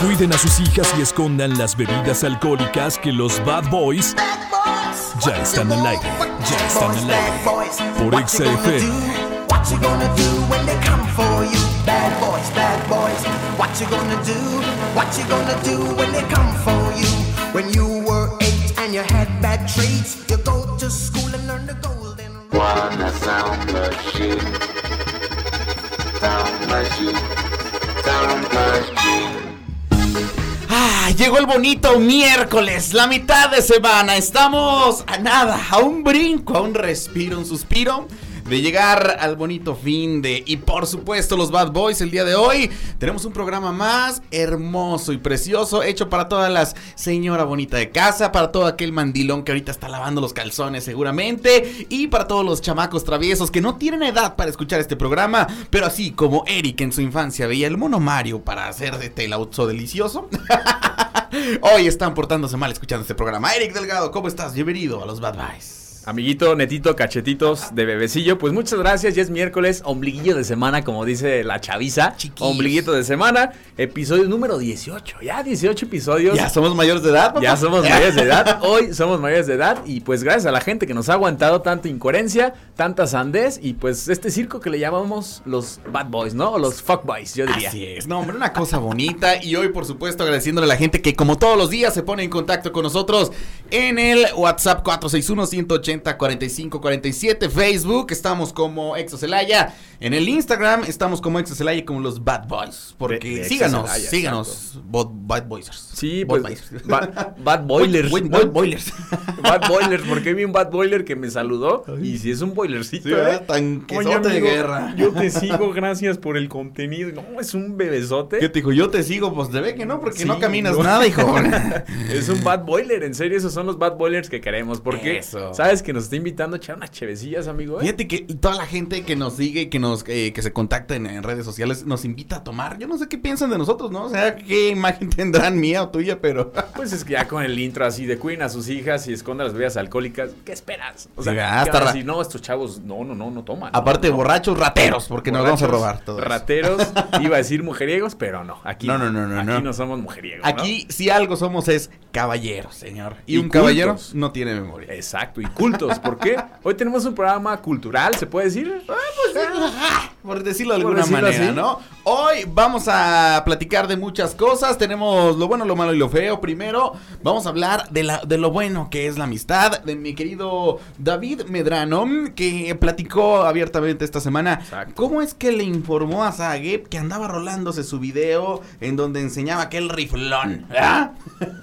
Cuiden a sus hijas y escondan las bebidas alcohólicas que los Bad Boys ya están al aire. Ya están al aire. Por XFM. What you gonna do when they come for you? Bad boys, bad boys. What you gonna do? What you gonna do when they come for you? When you were eight and you had bad traits, you go to school and learn the golden rule. Wanna sound machine. Sound machine. Sound machine. Llegó el bonito miércoles, la mitad de semana. Estamos a nada, a un brinco, a un respiro, un suspiro de llegar al bonito fin de y por supuesto los Bad Boys el día de hoy tenemos un programa más hermoso y precioso hecho para todas las señora bonita de casa para todo aquel mandilón que ahorita está lavando los calzones seguramente y para todos los chamacos traviesos que no tienen edad para escuchar este programa pero así como Eric en su infancia veía el mono Mario para hacer de telauzo delicioso Hoy están portándose mal escuchando este programa. Eric Delgado, ¿cómo estás? Bienvenido a los Bad Boys. Amiguito, netito, cachetitos de bebecillo, pues muchas gracias, ya es miércoles, ombliguillo de semana, como dice la chaviza. Chiquillos. Ombliguito de semana, episodio número 18, ya 18 episodios. ¿Ya somos mayores de edad? papá? Ya somos mayores de edad, hoy somos mayores de edad y pues gracias a la gente que nos ha aguantado tanta incoherencia, tanta sandez y pues este circo que le llamamos los bad boys, ¿no? O los fuck boys, yo diría. Así es, no, hombre, una cosa bonita. Y hoy, por supuesto, agradeciéndole a la gente que, como todos los días, se pone en contacto con nosotros en el WhatsApp 461-180-4547. Facebook, estamos como Exocelaya. En el Instagram, estamos como Exocelaya, como los Bad Boys. Porque síganos, síganos, Bad, bad Boysers. Sí, Bad pues Boys. ba- bad boilers. Bad- Boilers. Bad Boilers, porque vi un Bad Boiler que me saludó y si es un boilercito, Sí. ¿eh? Tanquesote de guerra. Yo te sigo, gracias por el contenido. No, es un bebesote. ¿Qué te dijo? Yo te sigo, pues te ve que no, porque Sí, no caminas no. nada, hijo. Es un Bad Boiler, en serio, esos son los Bad Boilers que queremos. Porque, Eso. ¿sabes que nos está invitando a echar unas chevecillas, amigo? eh? Fíjate que toda la gente que nos sigue y que nos eh, que se contacta en, en redes sociales nos invita a tomar. Yo no sé qué piensan de nosotros, ¿no? O sea, qué imagen tendrán mía o tuya, pero Pues es que ya con el intro así de cuiden a sus hijas y escondan las bebidas alcohólicas, ¿qué esperas? O sea, Sí, ¿qué hasta decir? no, estos chavos, no, no, no, no toman. aparte no, no. borrachos, rateros, porque nos vamos a robar todo. Rateros, iba a decir mujeriegos, pero no, aquí No, no, no, no, aquí no. no somos mujeriegos. Aquí si algo somos es caballeros, señor. Y, Y un caballero no tiene memoria. Exacto, y ¿por qué? Hoy tenemos un programa cultural, ¿se puede decir? Por decirlo de alguna decirlo manera, así. ¿no? Hoy vamos a platicar de muchas cosas. Tenemos lo bueno, lo malo y lo feo. Primero, vamos a hablar de, la, de lo bueno que es la amistad de mi querido David Medrano, que platicó abiertamente esta semana. Exacto. ¿Cómo es que le informó a Zagueb que andaba rolándose su video en donde enseñaba aquel riflón? ¿verdad?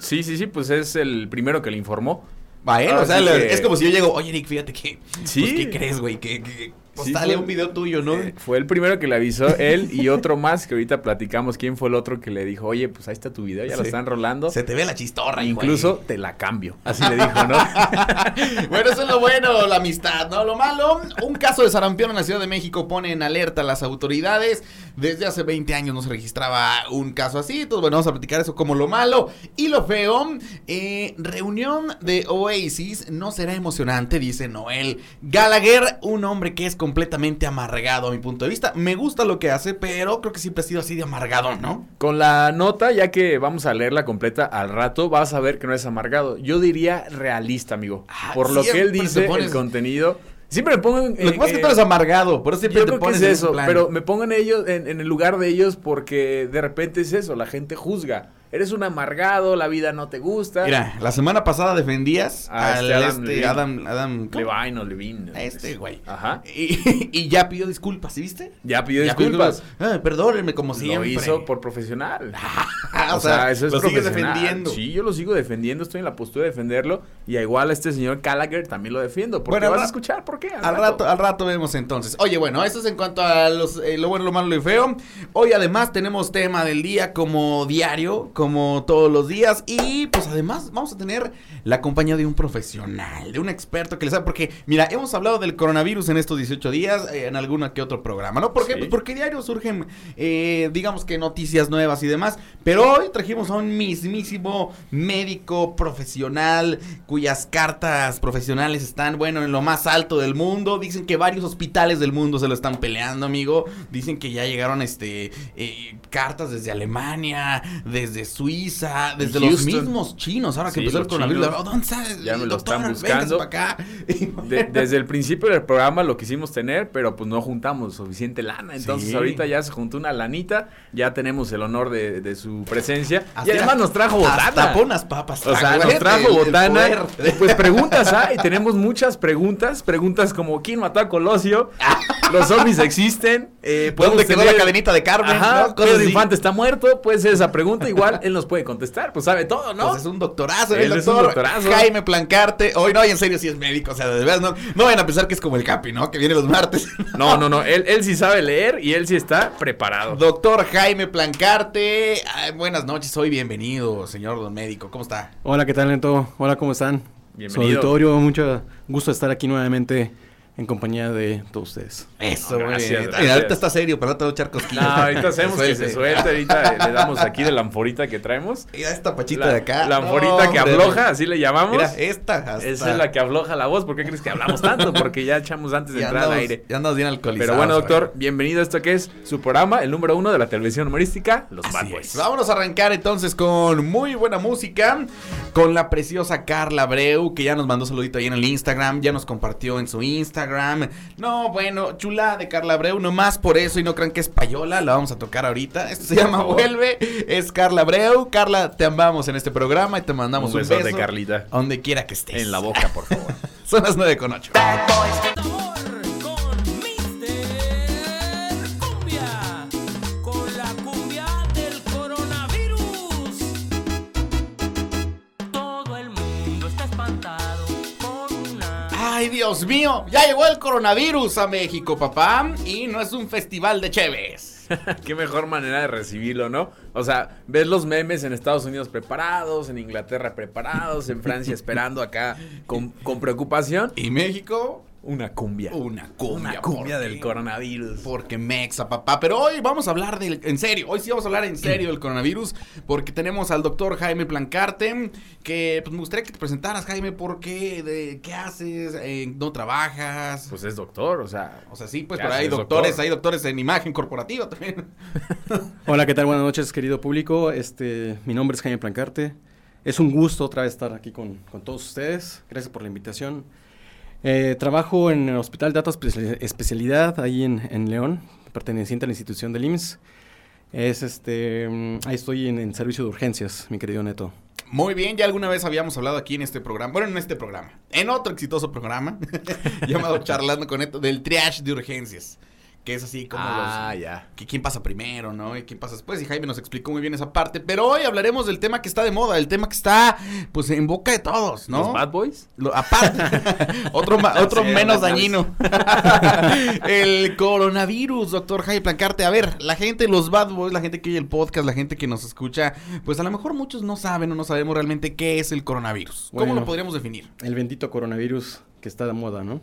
Sí, sí, sí, pues es el primero que le informó. Va, ¿eh? Ahora O sea, sí le- que- es como si yo llego, oye, Eric, fíjate que. Sí. Pues, ¿qué crees, güey? Que, que pues, Sí, fue- un video tuyo, ¿no? Eh, fue el primero que le avisó él y otro más que ahorita platicamos quién fue el otro que le dijo, oye, pues ahí está tu video, ya lo están rolando. Se te ve la chistorra, Incluso te la cambio. Así le dijo, ¿no? bueno, eso es lo bueno, la amistad, ¿no? Lo malo, un caso de sarampión en la Ciudad de México pone en alerta a las autoridades. Desde hace 20 años no se registraba un caso así. Entonces, bueno, vamos a platicar eso como lo malo. Y lo feo, eh, reunión de Oasis no será emocionante, dice Noel Gallagher, un hombre que es completamente amargado a mi punto de vista. Me gusta lo que hace, pero creo que siempre ha sido así de amargado, ¿no? Con la nota, ya que vamos a leerla completa al rato, vas a ver que no es amargado. Yo diría realista, amigo. Ah, Por lo que él dice, pones- el contenido. Siempre me pongo en. Lo que pasa es que eh, tú eres amargado, por eso siempre Yo te creo que pones en eso, plan. pero me pongo en ellos, en, en el lugar de ellos porque de repente es eso, la gente juzga. Eres un amargado, la vida no te gusta. Mira, la semana pasada defendías A al este Adam este Levine. Adam, Adam. Levine o Levine. A este güey. Ajá. Y, y ya pidió disculpas, ¿sí viste? Ya pidió Ya disculpas. Ay, perdónenme como Lo siempre. hizo por profesional. O, sea, eso es lo profesional. defendiendo. Sí, yo lo sigo defendiendo, estoy en la postura de defenderlo. Y a igual a este señor Gallagher también lo defiendo. Porque Bueno, vas a escuchar por qué. Al rato, al rato vemos entonces. Oye, bueno, eso es en cuanto a los, eh, lo bueno, lo malo y lo feo. Hoy además tenemos tema del día como diario como todos los días. Y pues además vamos a tener la compañía de un profesional, de un experto que le sabe. Porque, mira, hemos hablado del coronavirus en estos 18 días, eh, en alguna que otro programa, ¿no? ¿Por qué? Sí. Pues porque diario surgen, eh, digamos que noticias nuevas y demás. Pero hoy trajimos a un mismísimo médico profesional cuyas cartas profesionales están, bueno, en lo más alto del mundo. Dicen que varios hospitales del mundo se lo están peleando, amigo. Dicen que ya llegaron este eh, cartas desde Alemania, desde Suiza, desde los mismos chinos. Ahora que Sí, empezó el coronavirus. ¿dónde está? Ya me lo están buscando. acá. De- desde el principio del programa lo quisimos tener, pero pues no juntamos suficiente lana. Entonces Sí. ahorita ya se juntó una lanita, ya tenemos el honor de, de su presencia. Hasta- y además nos trajo botana. Hasta papas. O sea, trajo, nos trajo El- el botana. y, Pues preguntas hay, tenemos muchas preguntas. Preguntas como ¿quién mató a Colosio? ¿Los zombies existen? Eh, ¿Dónde quedó tener- la cadenita de Carmen? Ajá, ¿no? Pedro está muerto, puede ser esa pregunta. Igual él nos puede contestar, pues sabe todo, ¿no? Pues es un doctorazo, Él el es un doctor doctorazo. Jaime Plancarte. Hoy no, y en serio, sí es médico. O sea, de verdad, no, no vayan a pensar que es como el Capi, ¿no? Que viene los martes. No, no, no, él, él sí sabe leer y él sí está preparado. Doctor Jaime Plancarte. Ay, buenas noches, hoy bienvenido, señor don médico. ¿Cómo está? Hola, ¿qué tal, Neto? Hola, ¿cómo están? Su Bienvenido. auditorio, mucho gusto estar aquí nuevamente en compañía de todos ustedes. Eso, muy Gracias, bien. gracias. Mira, ahorita está serio, pero no te voy a echar cosquillas. No, ahorita hacemos que se Suelte. ahorita le damos aquí de la anforita que traemos. Mira esta pachita La, de acá. la No, anforita que hombre. afloja, así le llamamos. Mira, esta. hasta- Esa es la que afloja la voz. ¿Por qué crees que hablamos tanto? Porque ya echamos antes de Ya entrar al aire. Ya andamos bien alcoholizados. Pero bueno, doctor, güey. bienvenido a esto que es su programa, el número uno de la televisión humorística, Los Bad Boys. es. Vámonos a arrancar entonces con muy buena música. Con la preciosa Carla Abreu, que ya nos mandó saludito ahí en el Instagram. Ya nos compartió en su Instagram. No, bueno, chula de Carla Abreu. Nomás por eso y no crean que es payola. La vamos a tocar ahorita. Esto se llama Vuelve. Es Carla Abreu. Carla, te amamos en este programa y te mandamos Un un, besote, beso. Carlita. a Donde quiera que estés. En la boca, por favor. Son las 9 con 8. Bad boys. Ay, Dios mío, ya llegó el coronavirus a México, papá. Y no es un festival de cheves. Qué mejor manera de recibirlo, ¿no? O sea, ves los memes en Estados Unidos preparados, en Inglaterra preparados, en Francia esperando acá con, con preocupación. Y México, Una cumbia. una cumbia. Una cumbia porque- del coronavirus. Porque mexa, papá. Pero hoy vamos a hablar del. En serio, hoy sí vamos a hablar en serio del coronavirus. Porque tenemos al doctor Jaime Plancarte. Que pues, me gustaría que te presentaras, Jaime. ¿Por qué? De, ¿Qué haces? Eh, ¿No trabajas? Pues es doctor, o sea. o sea, sí, pues, ¿qué pero hay doctores, doctor? hay doctores en imagen corporativa también. Hola, ¿qué tal? Buenas noches, querido público. Este, mi nombre es Jaime Plancarte. Es un gusto otra vez estar aquí con, con todos ustedes. Gracias por la invitación. Eh, trabajo en el Hospital de Alta Espe- Especialidad, ahí en, en León, perteneciente a la institución del IMSS. Es este, mm, ahí estoy en, en servicio de urgencias, mi querido Neto. Muy bien, ya alguna vez habíamos hablado aquí en este programa, bueno, en este programa, en otro exitoso programa llamado Charlando con Neto, del triage de urgencias, que es así como Ah, los... ya. Que quién pasa primero, ¿no? Y quién pasa después. Y Jaime nos explicó muy bien esa parte. Pero hoy hablaremos del tema que está de moda, el tema que está, pues, en boca de todos, ¿no? ¿Los Bad Boys? Lo- aparte, otro, otro Sí, menos dañino. el coronavirus, doctor Jaime Plancarte. A ver, la gente, los bad boys, la gente que oye el podcast, la gente que nos escucha, pues a lo mejor muchos no saben o no sabemos realmente qué es el coronavirus. ¿Cómo lo podríamos definir? El bendito coronavirus que está de moda, ¿no?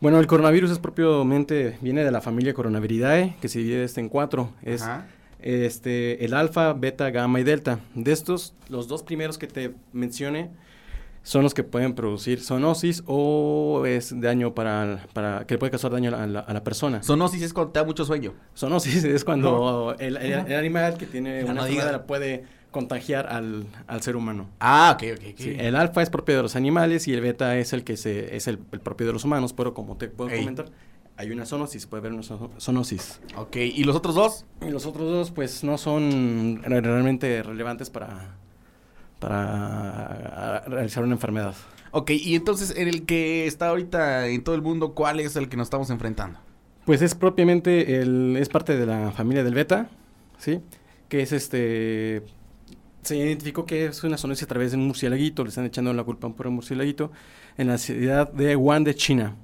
Bueno, el coronavirus es propiamente, viene de la familia Coronaviridae, que se divide este en cuatro. Es Ajá. este, el alfa, beta, gamma y delta. De estos, los dos primeros que te mencioné son los que pueden producir zoonosis o es daño para, para que le puede causar daño a la, a la persona. Zoonosis es cuando te da mucho sueño. Zoonosis es cuando el, el- el animal que tiene Ya una no puede contagiar al, al ser humano. Ah, ok, ok, ok. Sí, el alfa es propio de los animales y el beta es el que se, es el, el propio de los humanos, pero como te puedo Ey. comentar, hay una zoonosis, puede haber una zo- zoonosis. Ok, ¿y los otros dos? Y los otros dos, pues, no son re- realmente relevantes para, para realizar una enfermedad. Ok, y entonces en el que está ahorita en todo el mundo, ¿cuál es el que nos estamos enfrentando? Pues es propiamente, el, es parte de la familia del beta, ¿sí? Que es este... Se identificó que es una zoonosis a través de un murciélaguito, le están echando la culpa a un puro murciélaguito, en la ciudad de Wuhan de China,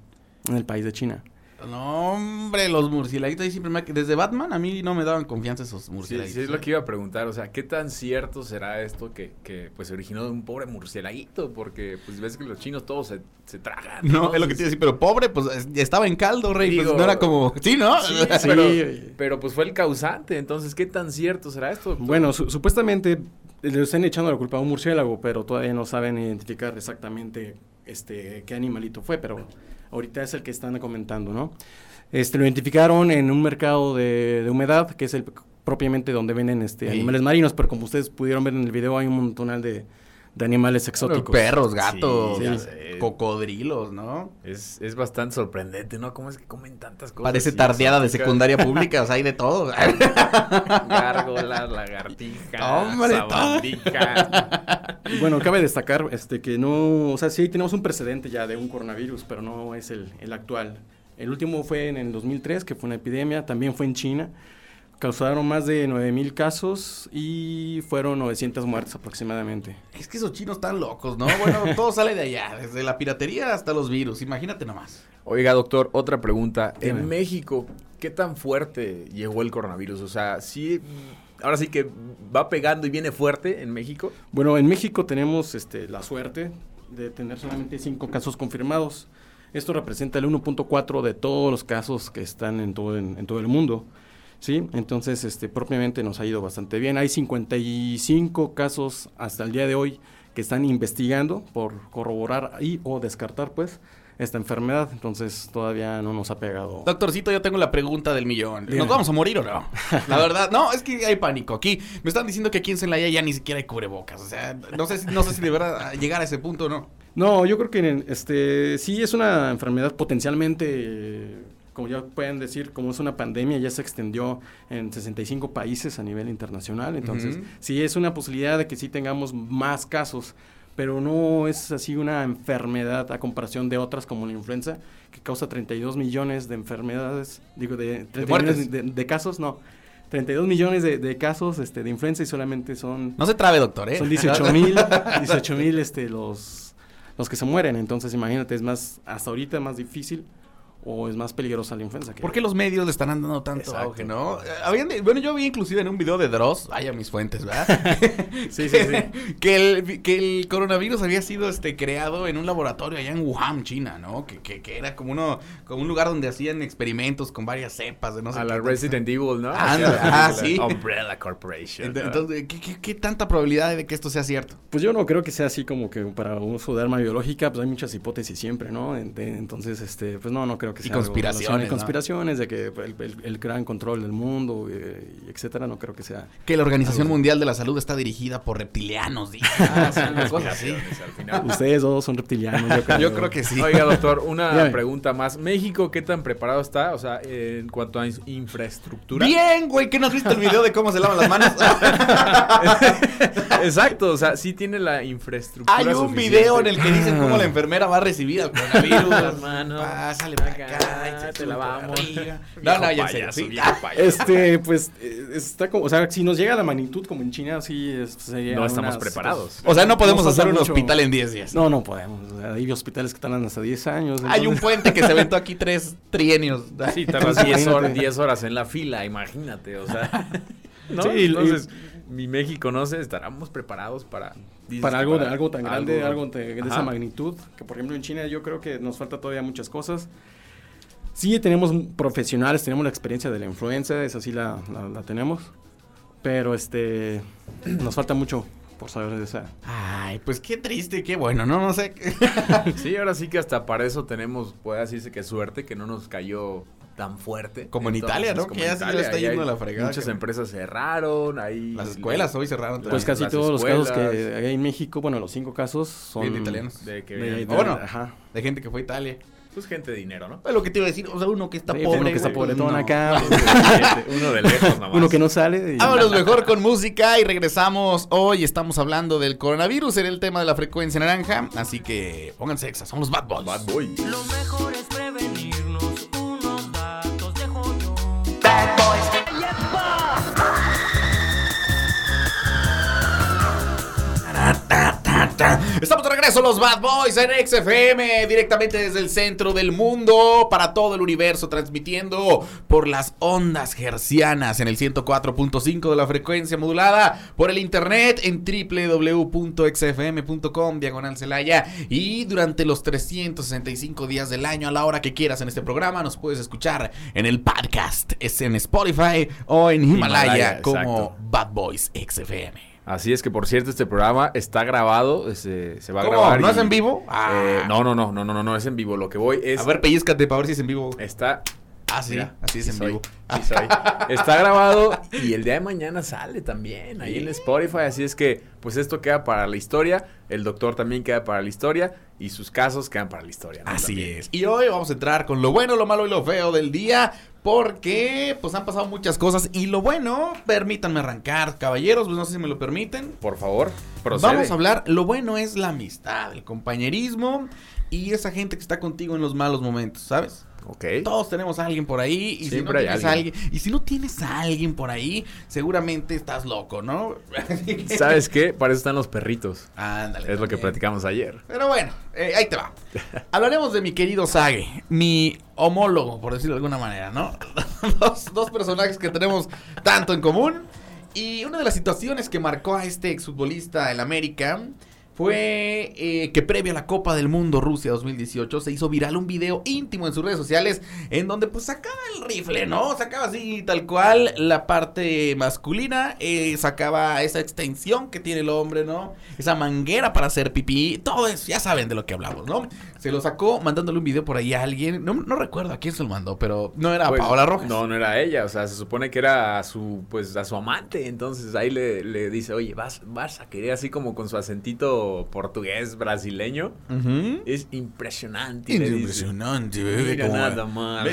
en el país de China. No, hombre, los murciélaguitos ahí siempre me... Desde Batman a mí no me daban confianza esos Sí, murciélaguitos. sí, es lo ¿eh? que iba a preguntar, o sea, ¿qué tan cierto será esto que, que pues se originó de un pobre murcielaguito? Porque pues ves que los chinos todos se, se tragan. No, es lo que te iba a decir, pero pobre, pues es- estaba en caldo, rey. pues no era como. Sí, ¿no? Sí, Sí, pero, pero, pues fue el causante, entonces, ¿qué tan cierto será esto? doctor? Bueno, su- supuestamente le están echando la culpa a un murciélago, pero todavía no saben identificar exactamente este qué animalito fue, pero ahorita es el que están comentando, ¿no? Este lo identificaron en un mercado de, de humedad, que es el propiamente donde venden este Sí. animales marinos, pero como ustedes pudieron ver en el video hay un montonal de, de animales exóticos. Perros, gatos, Sí, cocodrilos, ¿no? Es, es bastante sorprendente, ¿no? ¿Cómo es que comen tantas cosas? Parece tardeada de secundaria pública, o sea, hay de todo. Gárgolas, lagartijas, Hombre, todo. sabandijas. Y Bueno, cabe destacar este que no, o sea, sí tenemos un precedente ya de un coronavirus, pero no es el, el actual. El último fue en el 2003, que fue una epidemia, también fue en China. Causaron más de 9000 casos y fueron 900 muertes aproximadamente. Es que esos chinos están locos, ¿no? Bueno, todo sale de allá, desde la piratería hasta los virus, imagínate nomás. Oiga, doctor, otra pregunta. Dime. En México, ¿qué tan fuerte llegó el coronavirus? O sea, sí, ahora sí que va pegando y viene fuerte en México. Bueno, en México tenemos este, la suerte de tener solamente 5 casos confirmados. Esto representa el 1.4 de todos los casos que están en todo, en, en todo el mundo. ¿Sí? Entonces, este, propiamente nos ha ido bastante bien. Hay 55 casos hasta el día de hoy que están investigando por corroborar y o descartar, pues, esta enfermedad. Entonces, todavía no nos ha pegado. Doctorcito, yo tengo la pregunta del millón. ¿Nos vamos a morir o no? La verdad, no, es que hay pánico. Aquí me están diciendo que aquí en Celaya ya ni siquiera hay cubrebocas. O sea, no sé si, no sé si de verdad llegar a ese punto o no. No, yo creo que este sí es una enfermedad potencialmente, como ya pueden decir, como es una pandemia, ya se extendió en 65 países a nivel internacional. Entonces, Ujú. sí es una posibilidad de que sí tengamos más casos, pero no es así una enfermedad a comparación de otras como la influenza, que causa 32 millones de enfermedades, digo, de, 30 muertes. millones de, de casos, no. 32 millones de, de casos este, de influenza y solamente son No se trabe, doctor, ¿eh? son 18 mil, 18 mil este, los, los que se mueren. Entonces, imagínate, es más, hasta ahorita más difícil o es más peligrosa la influenza. Que ¿Por qué los medios le están dando tanto Exacto. auge, no? Eh, habían de- bueno, yo vi inclusive en un video de Dross, vaya mis fuentes, ¿verdad? Sí, sí, sí. que, el, que el coronavirus había sido este creado en un laboratorio allá en Wuhan, China, ¿no? Que, que, que era como uno como un lugar donde hacían experimentos con varias cepas de no sé A qué la cosa. Resident Evil, ¿no? Ándale, O sea, ah, la sí. Umbrella Corporation. Ent- ¿no? Entonces, ¿qué, qué, qué tanta probabilidad hay de que esto sea cierto? Pues yo no creo que sea así como que para uso de arma biológica, pues hay muchas hipótesis siempre, ¿no? Ent- Entonces, este, pues no, no creo que Y sea conspiraciones, ¿no? conspiraciones de que el, el- el gran control del mundo, eh, y etcétera, no creo que sea. Que la Organización Algo. Mundial de la Salud está dirigida por reptilianos, dice. Ah, sí, una cosa así. Ustedes dos son reptilianos, yo creo. Yo creo que sí. Oiga, doctor, una Dígame. pregunta más. ¿México qué tan preparado está? O sea, en cuanto a in- infraestructura. Bien, güey, ¿qué no has visto el video de cómo se lavan las manos? Exacto, o sea, sí tiene la infraestructura. Hay un suficiente. video en el que dicen cómo la enfermera va a recibir al coronavirus. Las manos. Pásale acá, Acá, y te por arriba. No, no, ya payaso, sí. payaso. Este, pues, eh, está como, o sea, si nos llega la magnitud como en China, sí sería No estamos unas- preparados. O sea, no podemos hacer un mucho. hospital en 10 días. No, no podemos. o sea, hay hospitales que tardan hasta 10 años. Hay un entonces- puente que se aventó aquí tres trienios. Sí, tardas 10 horas, Imagínate. 10 horas en la fila, imagínate, o sea. ¿no? Sí, y- Entonces, mi México, no sé, estaremos preparados para. dices para algo, de, algo tan grande, algo- algo de, de esa magnitud, que por ejemplo en China yo creo que nos falta todavía muchas cosas. Sí tenemos profesionales, tenemos la experiencia de la influenza, esa sí la, la- la tenemos, pero este nos falta mucho por saber de esa. Ay, pues qué triste, qué bueno, no, no sé. Sí, ahora sí que hasta para eso tenemos, puede decirse que suerte, que no nos cayó tan fuerte. Como en Italia, ¿no? como Que ya sí le está yendo a la fregada, Muchas que- empresas cerraron, ahí. Las escuelas hoy cerraron. Pues Las- casi las todos los casos que hay en México, bueno, los cinco casos son Bien de italianos. De que de- vienen- de- bueno. ajá. De gente que fue a Italia. Pues gente de dinero, ¿no? Es lo que te iba a decir, o sea, uno que está Sí, pobre. uno que está no. acá, Uno de lejos nomás. uno que no sale. y- Vámonos mejor con música y regresamos. Hoy estamos hablando del coronavirus, era el tema de la frecuencia naranja. Así que pónganse exas, somos Bad Boys. Bad Boy. Lo mejor es Estamos de regreso los Bad Boys en XFM, directamente desde el centro del mundo, para todo el universo, transmitiendo por las ondas hercianas en el 104.5 de la frecuencia modulada, por el internet en www.xfm.com, diagonal Celaya, y durante los 365 días del año, a la hora que quieras en este programa, nos puedes escuchar en el podcast, es en Spotify o en Himalaya, Himalaya, como. Bad Boys XFM. Así es que, por cierto, este programa está grabado, se, se va a ¿Cómo? grabar. ¿No y- es en vivo? Eh, Ah. no, no, no, no, no, no, no es en vivo. Lo que voy es... A ver, pellizcate para ver si es en vivo. Está... Ah, sí, Mira, así es sí en soy, vivo. sí soy. Está grabado y el día de mañana sale también ahí en Spotify. Así es que, pues esto queda para la historia. El doctor también queda para la historia. Y sus casos quedan para la historia. ¿no? Así También. es. Y hoy vamos a entrar con lo bueno, lo malo y lo feo del día. Porque pues han pasado muchas cosas. Y lo bueno, permítanme arrancar, caballeros. Pues no sé si me lo permiten. Por favor, procede. Vamos a hablar. Lo bueno es la amistad, el compañerismo. Y esa gente que está contigo en los malos momentos, ¿sabes? Ok. Todos tenemos a alguien por ahí y si no Siempre hay tienes a alguien. alguien y si no tienes a alguien por ahí, seguramente estás loco, ¿no? ¿Sabes qué? Para eso están los perritos. Ándale. Es lo que platicamos ayer. Pero bueno, eh, ahí te va. Hablaremos de mi querido Sage, mi homólogo, por decirlo de alguna manera, ¿no? dos, dos personajes que tenemos tanto en común. Y una de las situaciones que marcó a este exfutbolista en América fue eh, que previo a la Copa del Mundo Rusia 2018 se hizo viral un video íntimo en sus redes sociales en donde pues sacaba el rifle, ¿no? Sacaba así tal cual la parte masculina, eh, sacaba esa extensión que tiene el hombre, ¿no? Esa manguera para hacer pipí, todo eso, ya saben de lo que hablamos, ¿no? Se lo sacó mandándole un video por ahí a alguien, no, no recuerdo a quién se lo mandó, pero no era Pues, Paola Rojas. No, no era ella. O sea, se supone que era a su, pues, a su amante. Entonces ahí le, le dice, oye, vas, vas a querer así como con su acentito portugués brasileño. Es impresionante. dice. Impresionante, bebé. Mira nada más,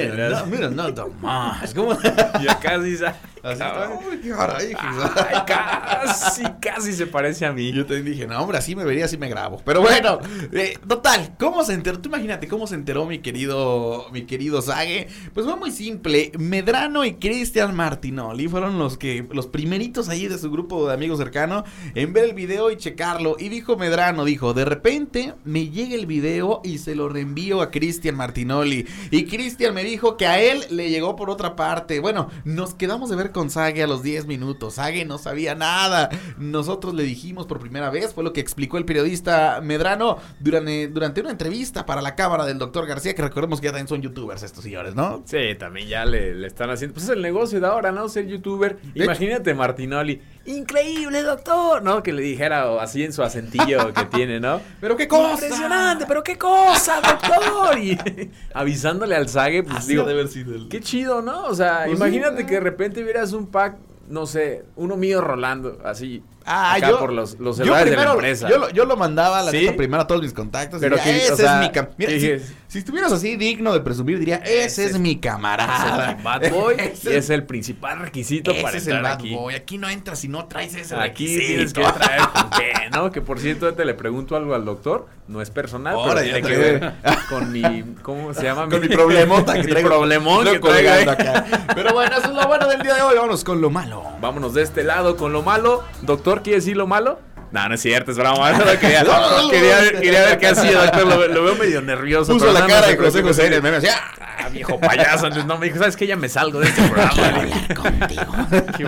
Mira, nada más. ¿Cómo? Y acá dice, Así está. "Ay, Uy, qué caray, ay, casi, casi se parece a mí. Yo también dije, no, hombre, así me vería, así me grabo. Pero bueno, eh, total, ¿cómo se Tú imagínate cómo se enteró mi querido, mi querido Sage. Pues fue muy simple. Medrano y Cristian Martinoli fueron los que, los primeritos ahí de su grupo de amigos cercano en ver el video y checarlo. Y dijo Medrano, dijo, de repente me llega el video y se lo reenvío a Cristian Martinoli. Y Cristian me dijo que a él le llegó por otra parte. Bueno, nos quedamos de ver con Sage a los 10 minutos. Sage no sabía nada. Nosotros le dijimos por primera vez, fue lo que explicó el periodista Medrano durante, durante una entrevista para la cámara del doctor García, que recordemos que ya también son youtubers estos señores, ¿no? Sí, también ya le, le están haciendo. Pues es el negocio de ahora, ¿no? Ser youtuber. De Imagínate Martinoli. Increíble, doctor. ¿No? Que le dijera así en su acentillo que tiene, ¿no? Pero qué cosa. Impresionante, pero qué cosa, doctor. Y avisándole al Sage, pues Así digo, ha de haber sido el- qué chido, ¿no? O sea, Pues imagínate que de repente vieras un pack, no sé, uno mío rolando, así. Ah, acá yo, por los, los yo celulares de la primero, empresa. Yo lo, yo lo mandaba a la ¿Sí? primero a todos mis contactos. Pero Pero que, ese o sea, es mi cam- Mira, que si, dijes- si estuvieras así digno de presumir, diría, ese, Ese es es- mi camarada. es mi bad boy Ese y es el principal requisito ese para es el bad aquí. boy. Aquí no entras si no traes ese Aquí requisito. tienes que traer qué, ¿no? Que por cierto, te le pregunto algo al doctor. No es personal, Ahora pero tiene que ver con mi. ¿Cómo se llama? Con mi problemota que mi traigo. problemón que traigo acá. Pero bueno, eso es lo bueno del día de hoy. Vámonos con lo malo. Vámonos de este lado con lo malo. Doctor, ¿quiere decir lo malo? No, no es cierto, es broma. Quería, No, quería, ver, quería ver qué hacía, doctor. Lo, lo veo medio nervioso. Puso la cara de José. José en el meme. ¡ah! Viejo payaso. Entonces, no, me dijo, ¿sabes qué? Ya me salgo de este programa. Qué.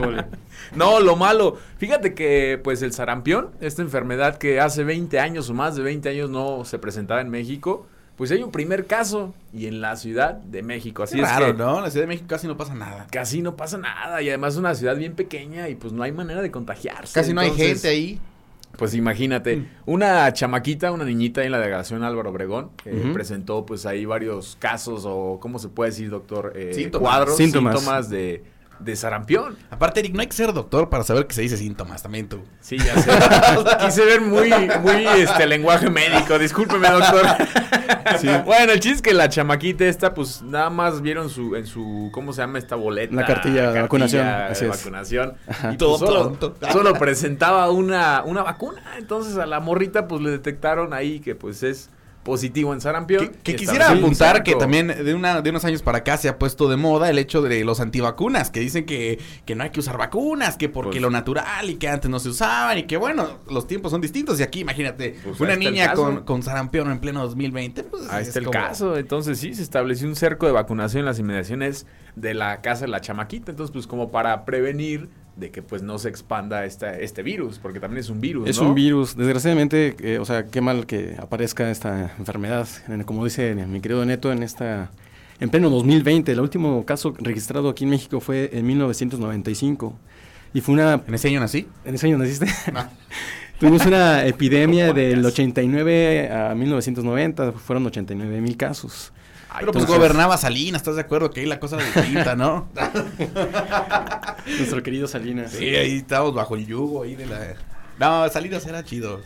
No, lo malo. Fíjate que, pues, el sarampión, esta enfermedad que hace 20 años o más de 20 años no se presentaba en México, pues hay un primer caso y en la Ciudad de México. Así Qué es raro, que ¿no? En la Ciudad de México casi no pasa nada. casi no pasa nada y además es una ciudad bien pequeña y pues no hay manera de contagiarse. Casi no hay gente ahí. Pues imagínate, una chamaquita, una niñita en la delegación Álvaro Obregón, eh, presentó pues ahí varios casos o, ¿cómo se puede decir, doctor? Eh, Síntomas. Cuadros, Síntomas. síntomas, de, de sarampión. Aparte, Eric, no hay que ser doctor para saber que se dice síntomas también tú. Sí, ya sé. Quise ver muy, muy, este, lenguaje médico. Discúlpeme, doctor. Bueno, el chiste es que la chamaquita esta, pues, nada más vieron su, en su, ¿cómo se llama esta boleta? La cartilla de vacunación, de así es. vacunación. Y Todo pues, solo, solo presentaba una, una vacuna. Entonces a la morrita, pues, le detectaron ahí que, pues, es positivo en sarampión. Que, quisiera apuntar que también de, una, de unos años para acá se ha puesto de moda el hecho de los antivacunas, que dicen que, que no hay que usar vacunas, que porque Pues- lo natural y que antes no se usaban y que bueno, los tiempos son distintos. Y aquí imagínate, Pues una niña con, con sarampión en pleno 2020. Pues, Ahí es está el como- caso. Entonces sí, se estableció un cerco de vacunación en las inmediaciones de la casa de la chamaquita. Entonces, pues como para prevenir de que pues no se expanda esta, este virus, porque también es un virus. Es ¿no? un virus. Desgraciadamente, eh, o sea, qué mal que aparezca esta enfermedad. En- Como dice mi querido Neto, en esta en pleno 2020. El último caso registrado aquí en México fue en 1995. Y fue una... ¿En ese año nací? ¿En ese año naciste? Tuvimos una epidemia del 89 a 1990. Fueron 89 mil casos. Pero pues entonces- gobernaba Salinas, ¿estás de acuerdo? Que ahí la cosa distinta, ¿no? Nuestro querido Salinas. sí, ahí estábamos bajo el yugo ahí de la... No, Salinas era chido.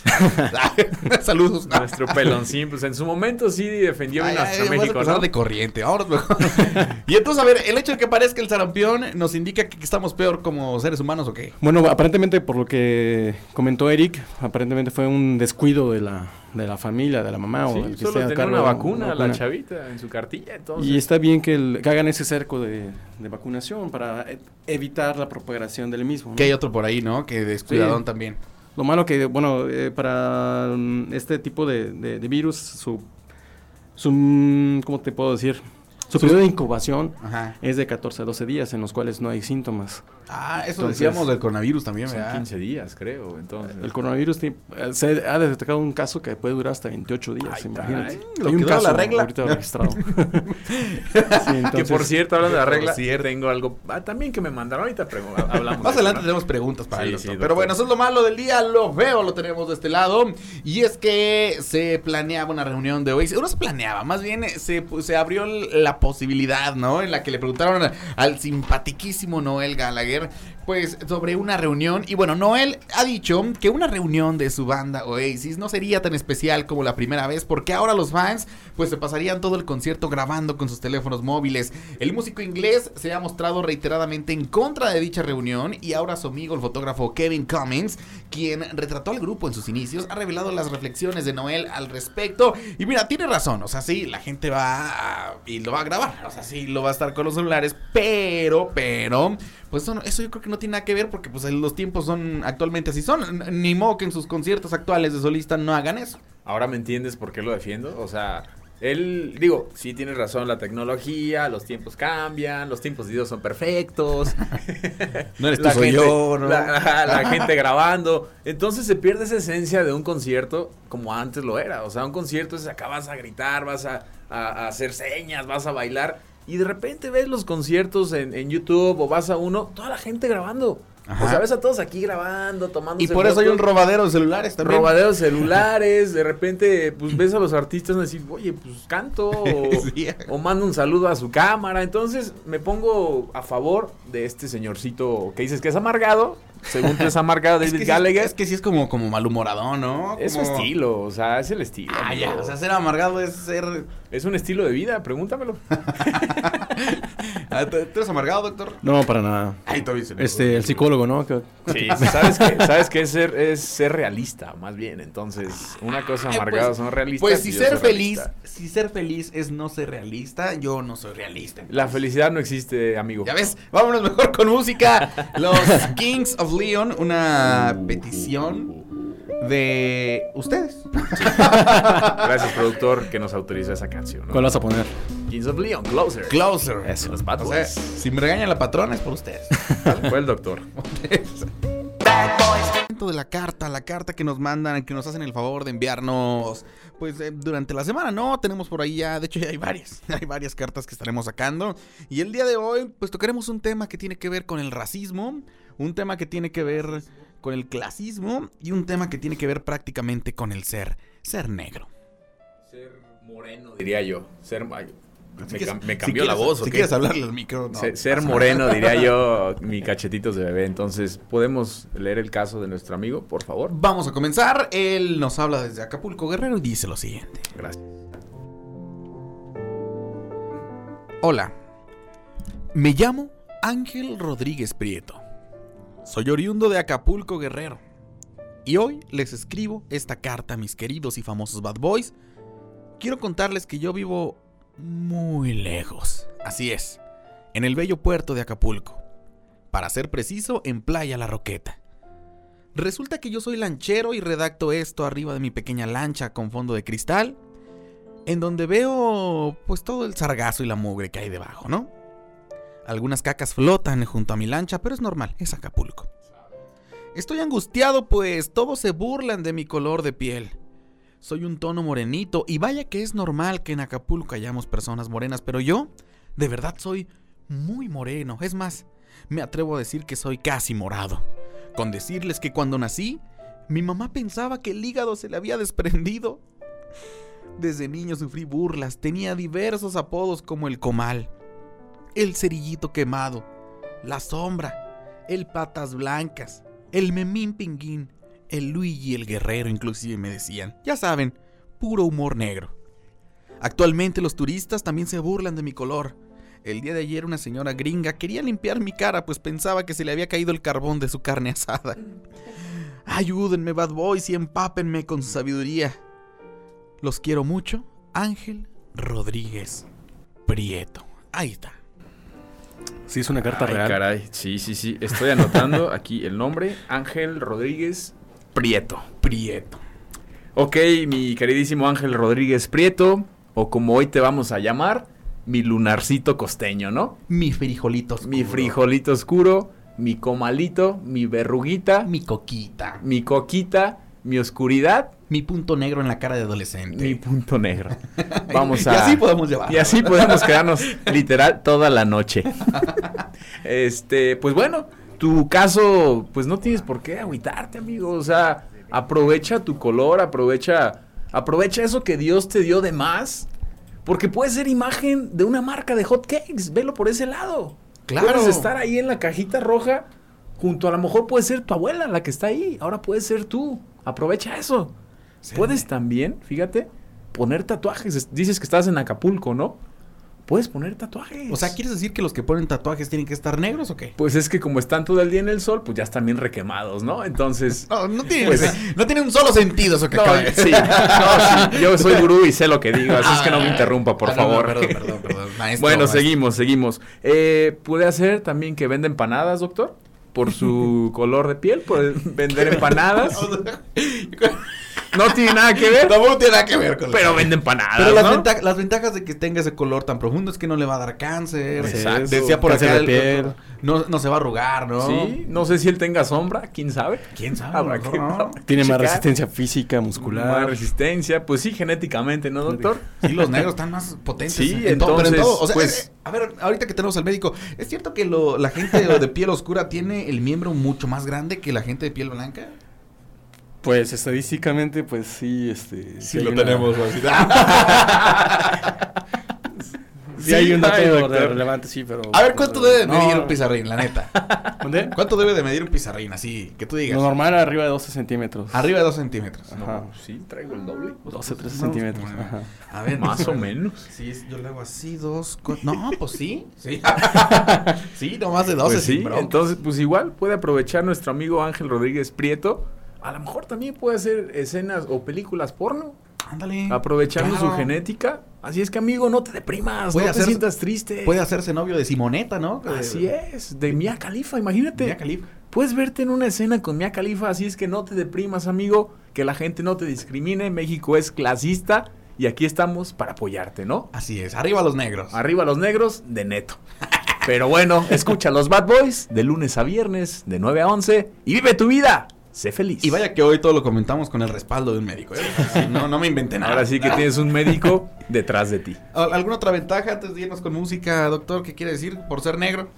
Saludos. Nuestro peloncín, pues en su momento sí defendió Ay, a ay, nuestro voy a México, de corriente. Ahora mejor. y entonces, a ver, el hecho de que parezca el sarampión nos indica que estamos peor como seres humanos o qué? Bueno, aparentemente por lo que comentó Eric, aparentemente fue un descuido de la, de la familia, de la mamá o del que solo esté a tenía cargo una vacuna, la vacuna. chavita, en su cartilla, entonces... Y está bien que, el- que hagan ese cerco de, de vacunación para e- evitar la propagación del mismo. ¿no? Que hay otro por ahí, ¿no? Que descuidadón Sí. también. Lo malo que, bueno, eh, para mm, este tipo de, de- de virus, su, su, mm, ¿cómo te puedo decir? Su periodo de incubación Ajá. es de 14 a 12 días en los cuales no hay síntomas. Ah, eso Entonces- decíamos del coronavirus también, Son ¿verdad? 15 días, creo, entonces... El coronavirus eh, se ha detectado un caso que puede durar hasta 28 días, Ay, imagínate. lo Hay un caso la regla. ahorita registrado. Sí, que por cierto, hablando de la regla, cierto. tengo algo ah, también que me mandaron ahorita, pero hablamos. Más de adelante tenemos preguntas para Sí, el doctor. sí, Pero bueno, eso es lo malo del día, lo veo, lo tenemos de este lado. Y es que se planeaba una reunión de hoy. No se planeaba, más bien eh, se, pues, se abrió la posibilidad, ¿no? En la que le preguntaron a- al simpatiquísimo Noel Gallagher, hacer pues sobre una reunión. Y bueno, Noel ha dicho que una reunión de su banda Oasis no sería tan especial como la primera vez, porque ahora los fans, pues se pasarían todo el concierto grabando con sus teléfonos móviles. El músico inglés se ha mostrado reiteradamente en contra de dicha reunión y ahora su amigo el fotógrafo Kevin Cummings, quien retrató al grupo en sus inicios, ha revelado las reflexiones de Noel al respecto. Y mira, tiene razón, o sea, sí, la gente va y lo va a grabar, o sea, sí, lo va a estar con los celulares, pero, pero, pues eso, eso yo creo que no tiene nada que ver porque pues los tiempos son actualmente así son. Ni modo que en sus conciertos actuales de solista no hagan eso. Ahora me entiendes por qué lo defiendo. O sea, él, digo, sí tienes razón, la tecnología, los tiempos cambian, los tiempos de Dios son perfectos. No eres tú, La soy gente- yo, ¿no? La, gente grabando. Entonces se pierde esa esencia de un concierto como antes lo era. O sea, un concierto es acá vas a gritar, vas a, a- a hacer señas, vas a bailar. Y de repente ves los conciertos en, en YouTube o vas a uno, toda la gente grabando. Ajá. O sea, ves a todos aquí grabando, tomando. Y por eso hay un robadero de celulares también. Robaderos celulares, de repente, pues ves a los artistas y decir, oye, pues canto o, Sí. o mando un saludo a su cámara. Entonces me pongo a favor de este señorcito que dices que es amargado. Según tú es amargado, Es David que, sí, Gallagher. es que sí es como, como malhumoradón, ¿no? Es su estilo, o sea, es el estilo. Ah, amigo. ya, o sea, ser amargado es ser... Es un estilo de vida, pregúntamelo. Ah, ¿Tú eres amargado, doctor? No, para nada. Ay, todavía se me- Este, el psicólogo, ¿no? Sí, ¿sabes qué? ¿Sabes qué? Es ser, es ser realista, más bien. Entonces, una cosa amargada pues- son realistas. Pues si ser feliz, realista. si ser feliz es no ser realista, yo no soy realista. La felicidad no existe, amigo. Ya ves, vámonos mejor con música. Los Kings of Leon, una petición de ustedes. Gracias, productor, que nos autorizó esa canción. ¿no? ¿Cuál vas a poner? Kings of Leon, Closer. Closer. Eso, los Bad O sea, Boys. si me regaña la patrona es por ustedes. Fue el doctor. de la carta, la carta que nos mandan, que nos hacen el favor de enviarnos, pues eh, durante la semana, ¿no? Tenemos por ahí ya, de hecho ya hay varias, hay varias cartas que estaremos sacando. Y el día de hoy, pues tocaremos un tema que tiene que ver con el racismo, un tema que tiene que ver con el clasismo y un tema que tiene que ver prácticamente con el ser, ser negro. Ser moreno, diría yo. Ser. me, cam- me si cambió quieres- la voz, ¿o Si qué? quieres hablarle al micro, no. Se- ser moreno, diría yo, mi cachetitos de bebé. Entonces, ¿podemos leer el caso de nuestro amigo, por favor? Vamos a comenzar. Él nos habla desde Acapulco Guerrero y dice lo siguiente. Gracias. Hola, me llamo Ángel Rodríguez Prieto. Soy oriundo de Acapulco Guerrero. Y hoy les escribo esta carta a mis queridos y famosos Bad Boys quiero contarles que yo vivo muy lejos. Así es, en el bello puerto de Acapulco. Para ser preciso, en Playa La Roqueta. Resulta que yo soy lanchero y redacto esto arriba de mi pequeña lancha con fondo de cristal, en donde veo pues todo el sargazo y la mugre que hay debajo, ¿no? Algunas cacas flotan junto a mi lancha, pero es normal, es Acapulco. Estoy angustiado pues todos se burlan de mi color de piel. Soy un tono morenito y vaya que es normal que en Acapulco hayamos personas morenas, pero yo de verdad soy muy moreno. Es más, me atrevo a decir que soy casi morado. Con decirles que cuando nací, mi mamá pensaba que el hígado se le había desprendido. Desde niño sufrí burlas, tenía diversos apodos como el comal, el cerillito quemado, la sombra, el patas blancas, el memín pinguín, el Luigi el guerrero inclusive me decían. Ya saben, puro humor negro. Actualmente los turistas también se burlan de mi color. El día de ayer una señora gringa quería limpiar mi cara pues pensaba que se le había caído el carbón de su carne asada. Ayúdenme, bad boys, y empápenme con su sabiduría. Los quiero mucho, Ángel Rodríguez Prieto. Ahí está. Sí, es una carta Ay, real. caray. Sí, sí, sí. Estoy anotando aquí el nombre. Ángel Rodríguez Prieto. Prieto. Ok, mi queridísimo Ángel Rodríguez Prieto, o como hoy te vamos a llamar, mi lunarcito costeño, ¿no? Mi frijolito oscuro. Mi frijolito oscuro, mi comalito, mi verruguita, mi, Mi coquita. mi coquita, mi oscuridad, Mi punto negro en la cara de adolescente. mi punto negro. Vamos Y a... así podemos llevar. Y así podemos quedarnos literal toda la noche. Este, pues bueno, tu caso, pues no tienes por qué agüitarte, amigo. O sea, aprovecha tu color, aprovecha, aprovecha eso que Dios te dio de más. Porque puede ser imagen de una marca de hot cakes. Velo por ese lado. Claro. Puedes estar ahí en la cajita roja. Junto a lo mejor puede ser tu abuela la que está ahí. Ahora puede ser tú. Aprovecha eso. Puedes también, fíjate, poner tatuajes. Es- Dices que estás en Acapulco, ¿no? Puedes poner tatuajes. O sea, ¿quieres decir que los que ponen tatuajes tienen que estar negros o qué? Pues es que como están todo el día en el sol, pues ya están bien requemados, ¿no? Entonces... No, no tiene, Pues- no tiene un solo sentido eso que No, acaba de sí, no, sí, yo soy gurú y sé lo que digo, así es que no me interrumpa, por Ah, no, favor. perdón, perdón, perdón. Maestro, bueno, maestro. seguimos, seguimos. Eh, ¿Puede hacer también que venda empanadas, doctor? Por su color de piel, puede vender empanadas. No tiene nada que ver, Tampoco tiene nada que ver con pero vende empanadas, Pero las, ¿no? ventaja- las ventajas de que tenga ese color tan profundo es que no le va a dar cáncer. Exacto. Decía por Cáncer acá de el- piel. No, no se va a arrugar, ¿no? Sí, no sé si él tenga sombra, quién sabe. ¿Quién sabe? Habrá A lo mejor que- no. habrá que Tiene más resistencia física, muscular. Más resistencia, pues sí, genéticamente, ¿no, doctor? Sí, los negros están más potentes. Sí, en todo, pero en entonces, todo. O sea, pues- eh, a ver, ahorita que tenemos al médico, ¿es cierto que lo- la gente de piel oscura tiene el miembro mucho más grande que la gente de piel blanca? Pues estadísticamente, pues sí, este. Sí, hay lo una- tenemos. así. Sí, hay un dato relevante, sí, pero. A ver, ¿cuánto debe de No, medir un pizarrín, la neta? ¿Dónde? ¿Cuánto debe de medir un pizarrín? Así, que tú digas. Lo normal arriba de 12 centímetros. Arriba de dos centímetros. Ajá. Sí, traigo el doble. 12, 13 No, centímetros. bueno. Ajá. A ver, Más o menos. Sí, yo le hago así dos. No, pues sí. Sí. sí, no más de 12. Pues sí, sin bronca. entonces, pues igual puede aprovechar nuestro amigo Ángel Rodríguez Prieto. A lo mejor también puede hacer escenas o películas porno, Ándale. aprovechando Claro. su genética. Así es que, amigo, no te deprimas, Puede no te hacer- sientas triste. Puede hacerse novio de Simoneta, ¿no? Así es, de Mia Khalifa, imagínate. Mia Khalifa. Puedes verte en una escena con Mia Khalifa, así es que no te deprimas, amigo, que la gente no te discrimine. México es clasista y aquí estamos para apoyarte, ¿no? Así es. Arriba los negros. Arriba los negros, de neto. Pero bueno, escucha los Bad Boys de lunes a viernes, de 9 a 11 y vive tu vida. Sé feliz. Y vaya que hoy todo lo comentamos con el respaldo de un médico. ¿eh? Sí, no, no me inventé nada. Ahora sí que tienes un médico detrás de ti. ¿Al- ¿Alguna otra ventaja antes de irnos con música, doctor? ¿Qué quiere decir por ser negro?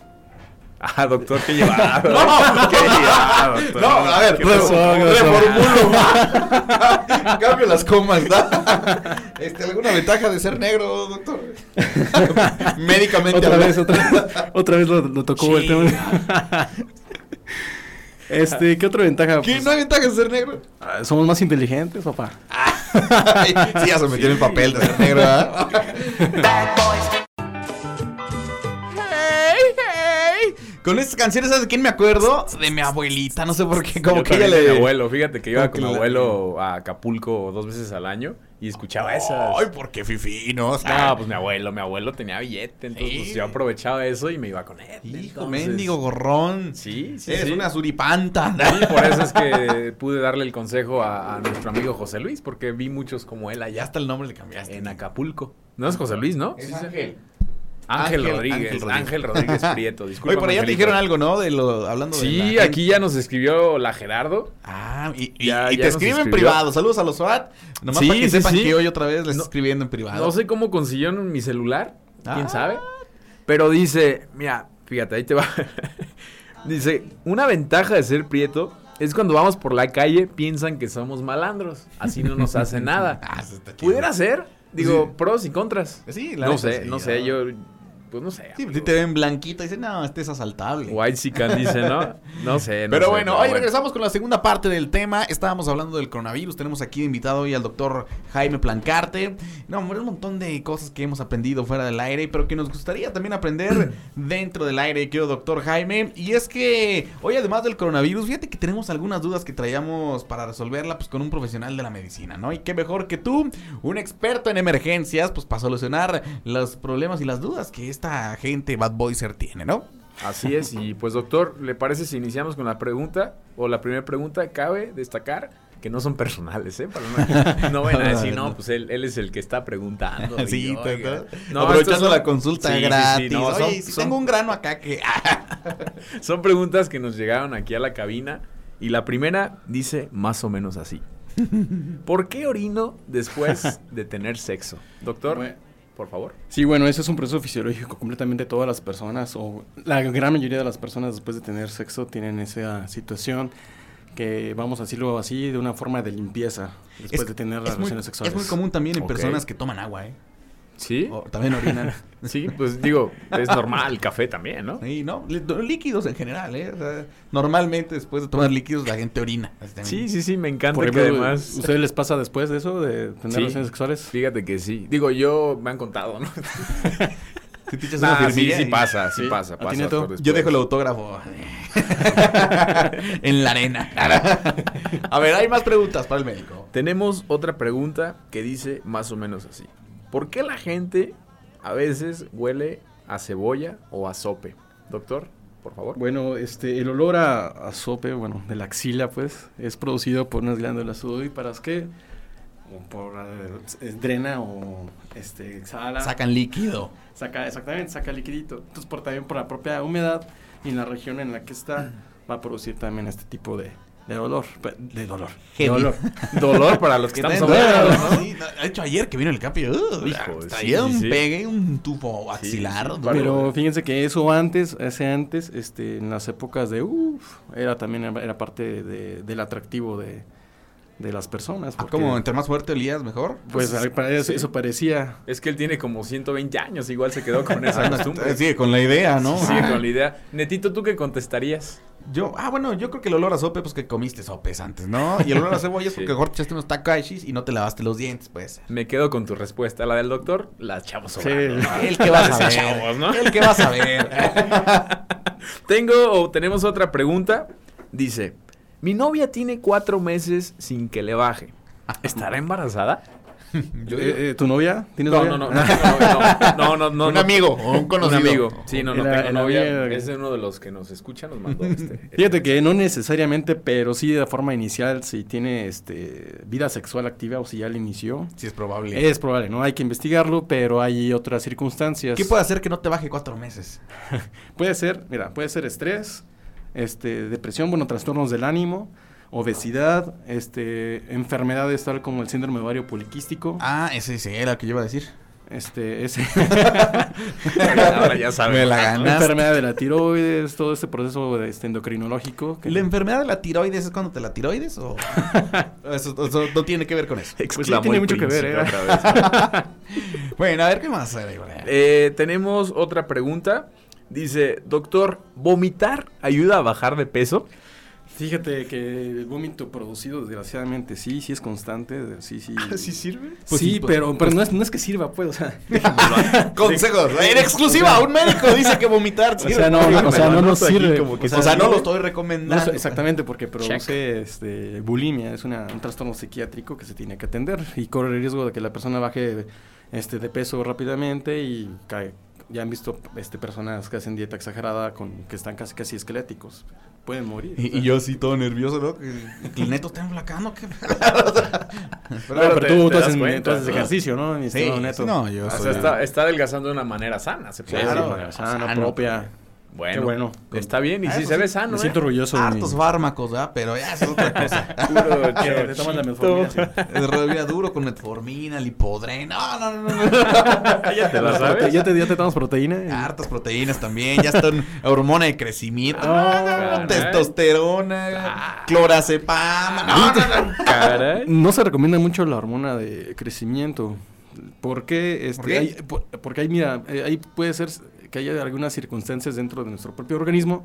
Ah, doctor, qué llevado. No. qué llevado, doctor. No, a ver, reformulo. Cambio las comas, ¿no? Este, ¿Alguna ventaja de ser negro, doctor? Médicamente Otra vez, otra, otra vez lo, lo tocó el tema. Este, ¿qué otra ventaja? ¿Qué? Pues, ¿No hay ventaja de ser negro? ah, somos más inteligentes, papá. Ay, sí, ya se metió en el papel de ser negro, ¿verdad? Con estas canciones, ¿sabes de quién me acuerdo? De mi abuelita, no sé por qué, como Yo que ella también de le... mi abuelo, fíjate que iba con mi abuelo a Acapulco dos veces al año y escuchaba esas. Ay, ¿por qué fifi? No, o sea, No, pues mi abuelo, mi abuelo tenía billete, entonces pues, yo aprovechaba eso y me iba con él. Hijo, Entonces, mendigo gorrón. Sí, sí, Es sí. una suripanta. Sí, por eso es que pude darle el consejo a, a nuestro amigo José Luis, porque vi muchos como él allá hasta el nombre le cambiaste. en Acapulco. No es José Luis, ¿no? Es. Ángel. Ángel, Ángel- Rodríguez, Ángel Ángel Rodríguez. Prieto. Disculpa. Oye, por allá te dijeron algo, ¿no? De lo, hablando de Sí, la aquí ya nos escribió la Gerardo. Ah, y, y- Ya- y ya te escriben en privado. Saludos a los SWAT. Nomás Sí, para que sí, sepan sí. que hoy otra vez les No- escribiendo en privado. No sé cómo consiguieron mi celular, quién Ah. sabe. Pero dice, mira, fíjate, ahí te va. dice, una ventaja de ser prieto es cuando vamos por la calle piensan que somos malandros. Así no nos hace nada. Ah. Pudiera ser, digo, pros y contras. Sí, la no sé, no sé, yo, pues no sé. Sí, si te ven blanquito y dicen, no, este es asaltable. White Sican dice, ¿no? No sé, no pero sé, bueno, hoy regresamos con la segunda parte del tema. Estábamos hablando del coronavirus. Tenemos aquí invitado hoy al doctor Jaime Plancarte. No, hombre, un montón de cosas que hemos aprendido fuera del aire, pero que nos gustaría también aprender dentro del aire, querido doctor Jaime. Y es que hoy, además del coronavirus, fíjate que tenemos algunas dudas que traíamos para resolverla pues, con un profesional de la medicina, ¿no? Y qué mejor que tú, un experto en emergencias, pues para solucionar los problemas y las dudas que esta gente Bad Boyser tiene, ¿no? Así es, y pues doctor, ¿le parece si iniciamos con la pregunta? O la primera pregunta, cabe destacar que no son personales, ¿eh? Para no, no vayan a decir, no, pues él, él es el que está preguntando. Sí, oiga. ¿verdad? No, aprovechando son- la consulta Sí, sí, sí, gratis. no, son- Oye, si son- tengo un grano acá que... Son preguntas que nos llegaron aquí a la cabina. Y la primera dice más o menos así. ¿Por qué orino después de tener sexo? Doctor, Bueno. Por favor. Sí, bueno, ese es un proceso fisiológico. Completamente todas las personas, o la gran mayoría de las personas después de tener sexo, tienen esa situación que, vamos a decirlo así, de una forma de limpieza después Es- de tener es relaciones muy, sexuales. Es muy común también en personas que toman agua, ¿eh? ¿Sí? O también orinan. Sí, pues digo, es normal, el café también, ¿no? Sí, ¿no? Lí- Líquidos en general, ¿eh? O sea, normalmente después de tomar líquidos la gente orina. Sí, sí, sí, me encanta Por que ejemplo, además... ¿ustedes les pasa después de eso, de tener Sí. relaciones sexuales? Fíjate que sí. Digo, yo me han contado, ¿no? Si te echas una Nah, sí, firmilla sí y- pasa, sí, Sí. pasa, ¿A ti, pasa. Yo dejo el autógrafo en la arena. A ver, hay más preguntas para el médico. Tenemos otra pregunta que dice más o menos así. ¿Por qué la gente a veces huele a cebolla o a sope? Doctor, por favor. Bueno, este, el olor a, a sope, bueno, de la axila, pues, es producido por unas glándulas sudoríparas que o por, eh, drena o este, exhala. Sacan líquido. Saca, exactamente, saca liquidito. Entonces, por, también por la propia humedad y en la región en la que está, va a producir también este tipo de, de dolor. De dolor. De dolor. Dolor para los que estamos hablando, ¿no? Sí, de hecho, ayer que vino el cambio, uh, Hijo, traía sí, un sí, pegue, un tufo axilar. Pero fíjense que eso antes, ese antes, este, en las épocas de uff, era también era parte de- del atractivo de, de las personas. Ah, porque, como entre más fuerte olías, mejor. Pues para eso, eso parecía. Es que él tiene como 120 años, igual se quedó con esa costumbre. Sí, con la idea, ¿no? Sí, con la idea. Netito, ¿tú qué contestarías? Yo, ah, bueno, yo creo que el olor a sope, pues que comiste sopes antes, ¿no? Y el olor a cebolla es Sí. porque mejor te echaste unos takashis y no te lavaste los dientes, pues. Me quedo con tu respuesta. La del doctor, la echamos sobrando, Sí. ¿no? El que vas a ver. Desechamos, ¿no? El que vas a ver. Tengo o tenemos otra pregunta. Dice, mi novia tiene cuatro meses sin que le baje. ¿Estará embarazada? Eh, eh, ¿Tu novia? ¿Tienes No, novia? no, no, no, no, no, no, no, Un amigo un conocido. Un amigo. Sí, no, no tengo novia. Es uno de los que nos escucha, nos mandó este. Fíjate que no necesariamente, pero sí de forma inicial, si tiene este vida sexual activa o si ya le inició. Sí, es probable. Es probable, ¿no? Hay que investigarlo, pero hay otras circunstancias. ¿Qué puede hacer que no te baje cuatro meses? Puede ser, mira, puede ser estrés, este, depresión, bueno, trastornos del ánimo, obesidad, este, enfermedades tal como el síndrome ovario poliquístico, Ah, ese sí era el que yo iba a decir. este, ese, Ahora ya sabes. La enfermedad de la tiroides, todo este proceso este, endocrinológico. que- ¿La enfermedad de la tiroides es cuando te la tiroides o...? eso, eso no tiene que ver con eso. Pues sí, tiene mucho que ver, ¿eh? otra vez. Bueno, a ver, ¿qué más? hay? Eh, tenemos otra pregunta. Dice, doctor, ¿vomitar ayuda a bajar de peso? Fíjate que el vómito producido, desgraciadamente, sí, sí es constante, sí, sí. ¿Sí sirve? sí, pero, pero no, es, no es que sirva, pues, o sea. Consejos. En exclusiva, un médico dice que vomitar O sea, no, no, o sea, no nos sirve. o sea, no lo estoy recomendando. No, exactamente, porque produce este, bulimia, es una- un trastorno psiquiátrico que se tiene que atender y corre el riesgo de que la persona baje este, de peso rápidamente y cae. Ya han visto este, personas que hacen dieta exagerada con que están casi casi esqueléticos. Pueden morir. Y, y yo así todo nervioso, ¿no? Que que el neto está enflacando. ¿qué? Pero, pero te- tú, te tú cuenta, tú haces ¿no? ejercicio, ¿no? Sí, Neto. sí, no, yo O soy- sea, está, está adelgazando de una manera sana, se puede Claro, decir. sano, sano, propia. Bueno, Qué bueno. Está bien, y Ah, sí eso se sí, ve sano, Me ¿eh? siento orgulloso de Hartos fármacos, ¿verdad? Pero ya es otra cosa. Puro Te- te tomas la metformina, sí. Duro con metformina, lipodren. No, no, no, no. Ya te la sabes. ¿Ya te, ya te damos proteína? Hartas proteínas también. Ya están hormona de crecimiento. caray. testosterona. Clorazepam. No, no, no. Caray. No se recomienda mucho la hormona de crecimiento. Porque, este, ¿Por qué? Hay, por- porque hay, mira, eh, ahí puede ser que haya algunas circunstancias dentro de nuestro propio organismo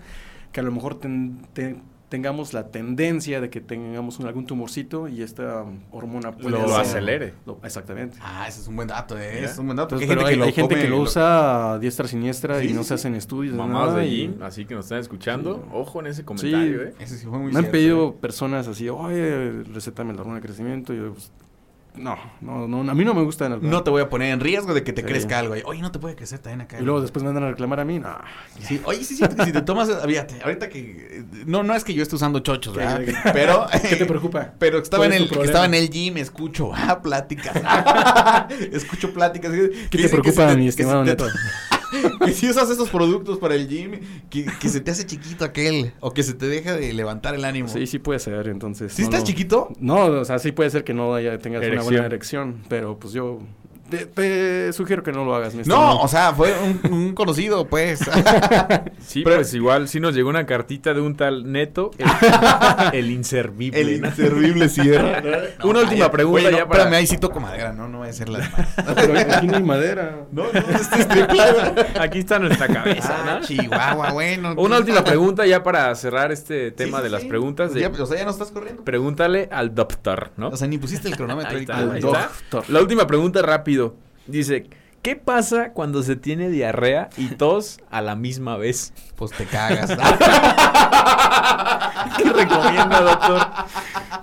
que a lo mejor ten- te- tengamos la tendencia de que tengamos un- algún tumorcito y esta um, hormona puede Lo hacer- acelere. lo- exactamente. Ah, ese es un buen dato, ¿eh? Es un buen dato. Entonces, pero hay, hay gente que lo lo- usa a diestra y siniestra Sí, y no sí, se hacen estudios. Mamás nada, de y- Jim, así que nos están escuchando. Ojo en ese comentario, ¿eh? Ese sí fue muy Me han pedido ¿eh? personas así, oye, recétame la hormona de crecimiento. Y yo, pues, no, no, no, a mí no me gusta. No te voy a poner en riesgo de que te Sí. crezca algo. ahí. Oye, no te puede crecer también acá. Y luego después me andan a reclamar a mí. No. Sí, oye, sí, sí, si te tomas, fíjate, ahorita que, no, no es que yo esté usando chochos, ¿verdad? ¿Qué- qué- Pero, ¿Qué te preocupa? pero estaba en ¿Cuál es el, estaba en el gym, escucho, ah, pláticas, escucho pláticas. ¿Qué te preocupa, mi estimado Neto? Que si usas esos productos para el gym, que, que se te hace chiquito aquel, o que se te deja de levantar el ánimo. Sí, sí puede ser, entonces. ¿Sí no estás lo- chiquito? No, o sea, sí puede ser que no haya, tengas una buena erección, pero pues yo te, te sugiero que no lo hagas, mi No, o sea, fue un, un conocido, pues. Sí, Pero- pues igual sí nos llegó una cartita de un tal Neto, el, el inservible. El ¿no? inservible cierra. Una última pregunta Oye, ya no, para- Espérame, ahí sí toco madera, no, no voy a hacer la. Pero aquí no hay madera. No, no, este es triple. Aquí está nuestra cabeza, Ah, ¿no? Chihuahua, bueno. Una última pregunta ya para cerrar este tema Sí, de sí, las sí. preguntas. de- Ya, o sea, ya no estás corriendo. Pregúntale al doctor, ¿no? O sea, ni pusiste el cronómetro. Ahí está, como- ahí Al está. doctor. La última pregunta Dice, ¿qué pasa cuando se tiene diarrea y tos a la misma vez? Pues te cagas. ¿Qué recomienda, doctor?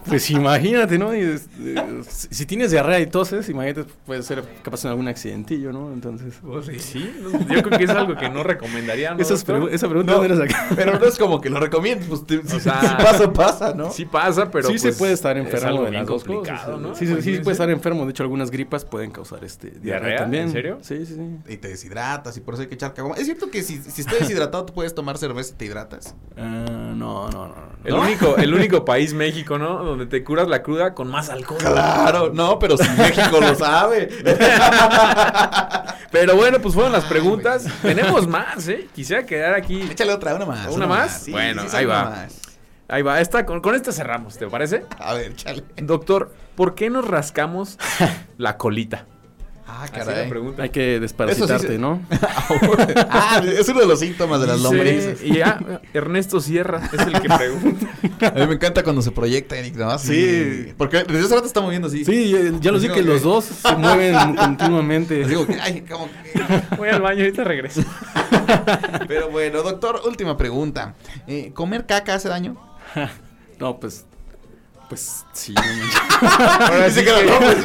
Pues imagínate, ¿no? Y, es- eh, si, tienes diarrea y toses, imagínate, puede ser capaz de algún accidentillo, ¿no? Entonces. Sí, no, yo creo que es algo que no recomendaría, ¿no, Esas pregu- esa pregunta No, ¿dónde la saca? pero no es como que lo recomiendes. Pues te- si, sea, si pasa, pasa, ¿no? Sí pasa, pero sí pues, se puede estar es enfermo algo de las dos cosas. ¿no? Sí, sí, sí, puede estar enfermo. De hecho, algunas gripas pueden causar este diarrea, ¿Diarrea? también. ¿En serio? Sí, sí, sí. Y te deshidratas y por eso hay que echar caguama. ¿Es cierto que si, si estás deshidratado tú puedes tomar cerveza y te hidratas? Ah, no, no, no. no. El único, el único país México, ¿no? Donde te curas la cruda con más alcohol. Claro, no, pero si México lo sabe. Pero bueno, pues fueron las preguntas. Tenemos más, ¿eh? Quisiera quedar aquí. Échale otra, una más. ¿Una más? Sí, Bueno, sí, sí, ahí va. más. Ahí va, esta, con, con esta cerramos, ¿te parece? A ver, échale. Doctor, ¿por qué nos rascamos la colita? Ah, Así la caray. pregunta. Hay que desparasitarte, se- ¿no? ah, es uno de los síntomas de las Dice- lombrices. Y ya, Ernesto Sierra es el que pregunta. A mí me encanta cuando se proyecta Eric, ¿no? Sí. Porque desde hace rato está moviendo así. Sí, ya Así vi que los dos se mueven continuamente. Les digo, ay, como que- Voy al baño, ahorita regreso. Pero bueno, doctor, última pregunta. Eh, ¿Comer caca hace daño? No, pues. Pues sí. no. Ahora sí que que- no, pues,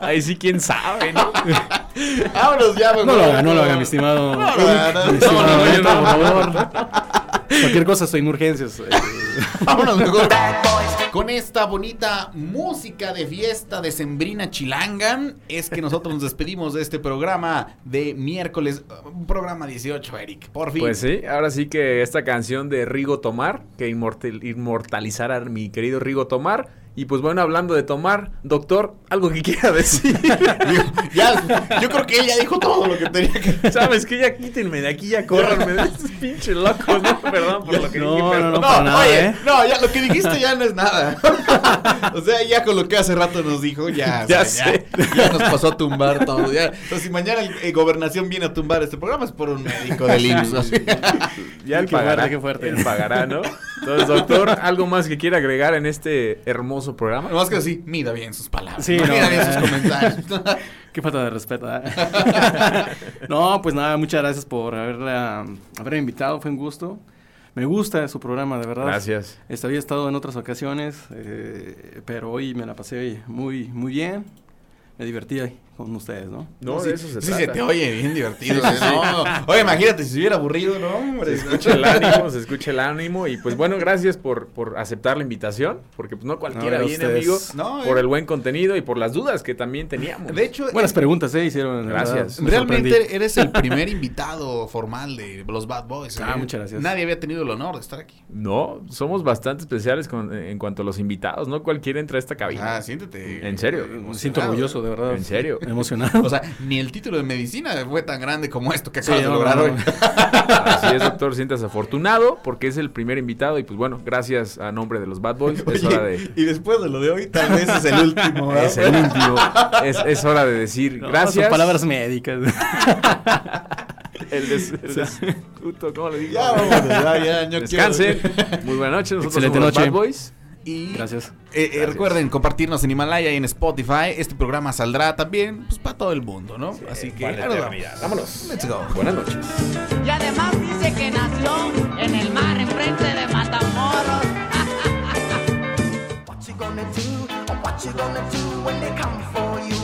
Ahí sí, quién sabe, ¿no? Vámonos ya, mejor. No lo haga, no lo haga, mi estimado. No lo haga, no, Mi no, estimado no, no. Cualquier cosa estoy en urgencias. eh. Vámonos mejor. Con esta bonita música de fiesta de Sembrina Chilanga, es que nosotros nos despedimos de este programa de miércoles, programa 18, Eric. Por fin. Pues sí, ahora sí que esta canción de Rigo Tomar, que inmortal- inmortalizara a mi querido Rigo Tomar, Y pues bueno, hablando de tomar, doctor, algo que quiera decir. Digo, ya, yo creo que ella dijo todo lo que tenía que ¿Sabes qué? Ya quítenme de aquí, ya córranme de estos pinches locos, ¿no? Perdón por lo que No, dije, no, pero- no, para nada, oye, ¿eh? no, ya lo que dijiste ya no es nada. o sea, ya con lo que hace rato nos dijo, ya, o Ya sea, sé. ya, ya nos pasó a tumbar todo. Ya. Entonces, si mañana el, eh, gobernación viene a tumbar este programa es por un médico del IMSS. Ya él Qué pagará, fuerte, qué fuerte. él pagará, ¿no? Entonces, doctor, ¿algo más que quiera agregar en este hermoso programa? Nomás que así, mida bien sus palabras. Sí, ¿no? no, mida bien sus comentarios. Qué falta de respeto. ¿eh? no, pues nada, muchas gracias por haberla, haberme invitado, fue un gusto. Me gusta su programa, de verdad. Gracias. Este, había estado en otras ocasiones, eh, pero hoy me la pasé muy, muy bien. Me divertí ahí con ustedes, ¿no? No, Sí, de eso se sí, trata. se te oye bien divertido. ¿eh? No, Oye, imagínate si se hubiera aburrido, ¿no? Hombre, Se escucha el ánimo, se escucha el ánimo y pues bueno, gracias por, por aceptar la invitación, porque pues no cualquiera No, viene, ustedes- amigo, No, por eh. el buen contenido y por las dudas que también teníamos. De hecho, Buenas preguntas, ¿eh? Hicieron. Gracias. Realmente sorprendí. eres el primer invitado formal de los Bad Boys. Ah, ¿eh? muchas gracias. Nadie había tenido el honor de estar aquí. No, somos bastante especiales con- en cuanto a los invitados, no cualquiera entra a esta cabina. Ah, siéntete. ¿En serio? Me siento orgulloso, de verdad. ¿En serio? Emocionado. O sea, ni el título de medicina fue tan grande como esto que Sí, acabas de no, lograr no, hoy. Así es, doctor, sientas afortunado porque es el primer invitado y pues bueno, gracias a nombre de los Bad Boys, es hora de... Y después de lo de hoy, tal vez es el último. ¿verdad? Es el último. Es, es hora de decir No, gracias. Son palabras médicas. El des, el des- puto, ¿cómo le digo? Ya, vámonos, ya, Descansen. Muy buenas noches. Nosotros Excelente somos los noche. Bad Boys. Y Gracias. eh, eh, recuerden compartirnos en Himalaya y en Spotify. Este programa saldrá también pues, para todo el mundo, ¿no? Así que nos eternidad. Vámonos. Let's go. Buenas noches. Y además dice que nació en el mar, enfrente de Matamoros.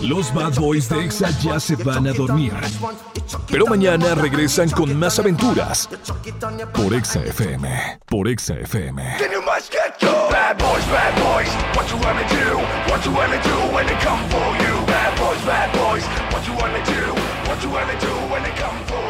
Los Bad Boys de Exa ya se van a dormir. Pero mañana regresan con más aventuras. Por Exa FM. Por Exa FM. Bad boys, bad boys. What you wanna do? What you wanna do when they come for you? Bad boys, bad boys. What you wanna do? What you wanna do when they come for you?